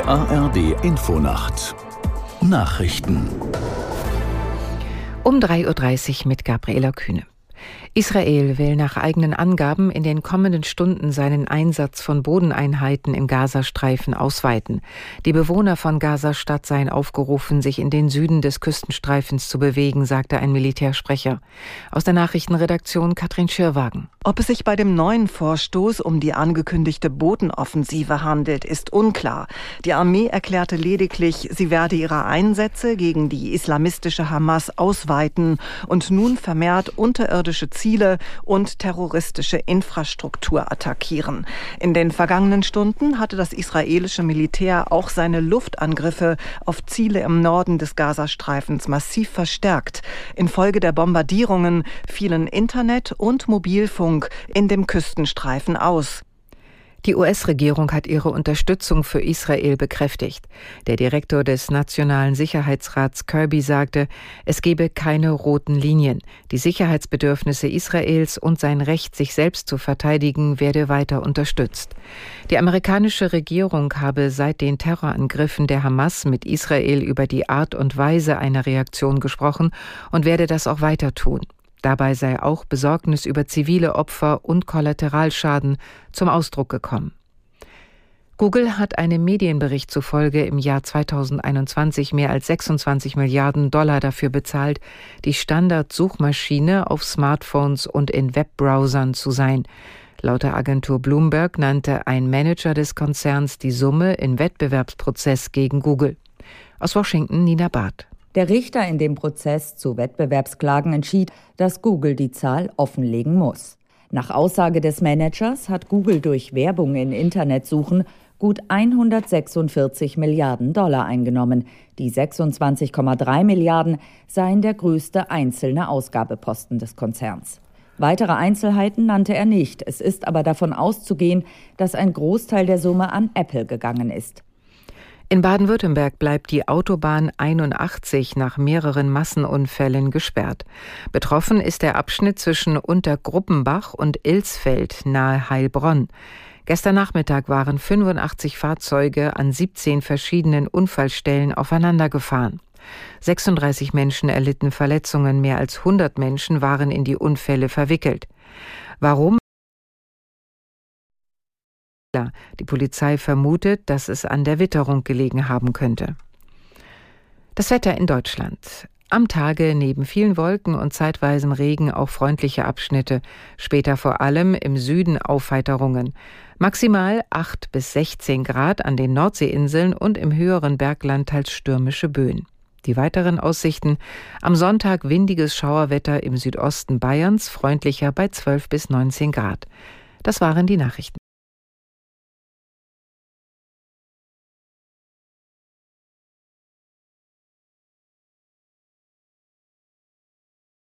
Die ARD Infonacht Nachrichten um 3.30 Uhr mit Gabriela Kühne. Israel will nach eigenen Angaben in den kommenden Stunden seinen Einsatz von Bodeneinheiten im Gazastreifen ausweiten. Die Bewohner von Gaza-Stadt seien aufgerufen, sich in den Süden des Küstenstreifens zu bewegen, sagte ein Militärsprecher. Aus der Nachrichtenredaktion Katrin Schirwagen. Ob es sich bei dem neuen Vorstoß um die angekündigte Bodenoffensive handelt, ist unklar. Die Armee erklärte lediglich, sie werde ihre Einsätze gegen die islamistische Hamas ausweiten und nun vermehrt unterirdische Ziele und terroristische Infrastruktur attackieren. In den vergangenen Stunden hatte das israelische Militär auch seine Luftangriffe auf Ziele im Norden des Gazastreifens massiv verstärkt. Infolge der Bombardierungen fielen Internet und Mobilfunk in dem Küstenstreifen aus. Die US-Regierung hat ihre Unterstützung für Israel bekräftigt. Der Direktor des Nationalen Sicherheitsrats Kirby sagte, es gebe keine roten Linien. Die Sicherheitsbedürfnisse Israels und sein Recht, sich selbst zu verteidigen, werde weiter unterstützt. Die amerikanische Regierung habe seit den Terrorangriffen der Hamas mit Israel über die Art und Weise einer Reaktion gesprochen und werde das auch weiter tun. Dabei sei auch Besorgnis über zivile Opfer und Kollateralschaden zum Ausdruck gekommen. Google hat einem Medienbericht zufolge im Jahr 2021 mehr als 26 Milliarden Dollar dafür bezahlt, die Standardsuchmaschine auf Smartphones und in Webbrowsern zu sein. Laut der Agentur Bloomberg nannte ein Manager des Konzerns die Summe im Wettbewerbsprozess gegen Google. Aus Washington Nina Barth. Der Richter in dem Prozess zu Wettbewerbsklagen entschied, dass Google die Zahl offenlegen muss. Nach Aussage des Managers hat Google durch Werbung in Internetsuchen gut 146 Milliarden Dollar eingenommen. Die 26,3 Milliarden seien der größte einzelne Ausgabeposten des Konzerns. Weitere Einzelheiten nannte er nicht. Es ist aber davon auszugehen, dass ein Großteil der Summe an Apple gegangen ist. In Baden-Württemberg bleibt die Autobahn 81 nach mehreren Massenunfällen gesperrt. Betroffen ist der Abschnitt zwischen Untergruppenbach und Ilsfeld nahe Heilbronn. Gestern Nachmittag waren 85 Fahrzeuge an 17 verschiedenen Unfallstellen aufeinandergefahren. 36 Menschen erlitten Verletzungen, mehr als 100 Menschen waren in die Unfälle verwickelt. Warum die Polizei vermutet, dass es an der Witterung gelegen haben könnte. Das Wetter in Deutschland. Am Tage neben vielen Wolken und zeitweisem Regen auch freundliche Abschnitte, später vor allem im Süden Aufheiterungen. Maximal 8 bis 16 Grad an den Nordseeinseln und im höheren Bergland teils stürmische Böen. Die weiteren Aussichten am Sonntag windiges Schauerwetter im Südosten Bayerns, freundlicher bei 12 bis 19 Grad. Das waren die Nachrichten.